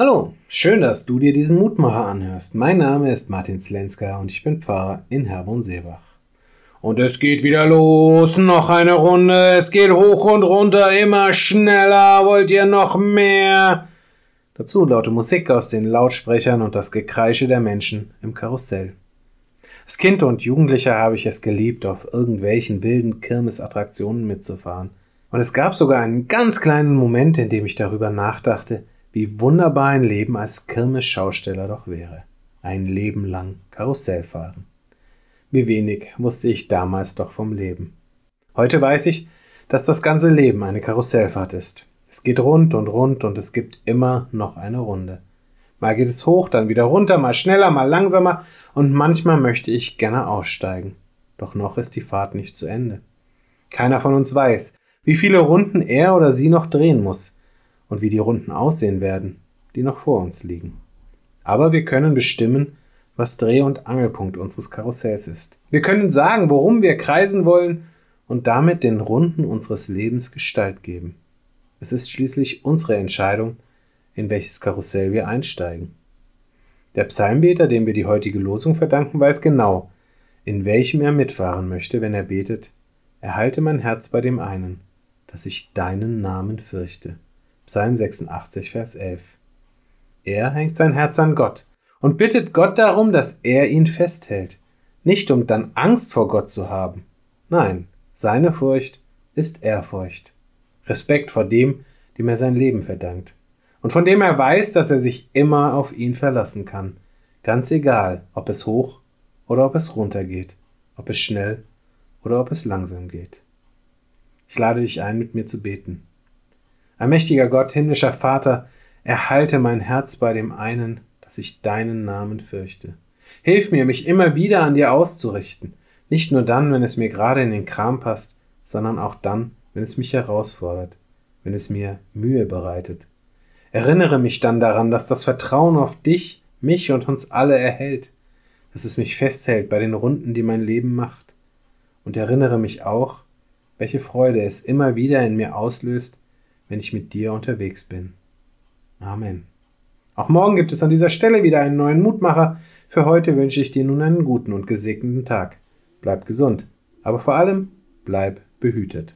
Hallo, schön, dass du dir diesen Mutmacher anhörst. Mein Name ist Martin Slenska und ich bin Pfarrer in Herborn-Seebach. Und es geht wieder los, noch eine Runde, es geht hoch und runter, immer schneller, wollt ihr noch mehr? Dazu laute Musik aus den Lautsprechern und das Gekreische der Menschen im Karussell. Als Kind und Jugendlicher habe ich es geliebt, auf irgendwelchen wilden Kirmesattraktionen mitzufahren. Und es gab sogar einen ganz kleinen Moment, in dem ich darüber nachdachte, wie wunderbar ein Leben als Kirmesschausteller doch wäre. Ein Leben lang Karussell fahren. Wie wenig wusste ich damals doch vom Leben. Heute weiß ich, dass das ganze Leben eine Karussellfahrt ist. Es geht rund und rund und es gibt immer noch eine Runde. Mal geht es hoch, dann wieder runter, mal schneller, mal langsamer und manchmal möchte ich gerne aussteigen. Doch noch ist die Fahrt nicht zu Ende. Keiner von uns weiß, wie viele Runden er oder sie noch drehen muss und wie die Runden aussehen werden, die noch vor uns liegen. Aber wir können bestimmen, was Dreh- und Angelpunkt unseres Karussells ist. Wir können sagen, worum wir kreisen wollen und damit den Runden unseres Lebens Gestalt geben. Es ist schließlich unsere Entscheidung, in welches Karussell wir einsteigen. Der Psalmbeter, dem wir die heutige Losung verdanken, weiß genau, in welchem er mitfahren möchte, wenn er betet, Erhalte mein Herz bei dem einen, dass ich deinen Namen fürchte. Psalm 86, Vers 11. Er hängt sein Herz an Gott und bittet Gott darum, dass er ihn festhält, nicht um dann Angst vor Gott zu haben. Nein, seine Furcht ist Ehrfurcht, Respekt vor dem, dem er sein Leben verdankt und von dem er weiß, dass er sich immer auf ihn verlassen kann, ganz egal, ob es hoch oder ob es runter geht, ob es schnell oder ob es langsam geht. Ich lade dich ein, mit mir zu beten. Allmächtiger Gott, himmlischer Vater, erhalte mein Herz bei dem einen, dass ich deinen Namen fürchte. Hilf mir, mich immer wieder an dir auszurichten, nicht nur dann, wenn es mir gerade in den Kram passt, sondern auch dann, wenn es mich herausfordert, wenn es mir Mühe bereitet. Erinnere mich dann daran, dass das Vertrauen auf dich, mich und uns alle erhält, dass es mich festhält bei den Runden, die mein Leben macht. Und erinnere mich auch, welche Freude es immer wieder in mir auslöst, wenn ich mit dir unterwegs bin. Amen. Auch morgen gibt es an dieser Stelle wieder einen neuen Mutmacher. Für heute wünsche ich dir nun einen guten und gesegneten Tag. Bleib gesund, aber vor allem bleib behütet.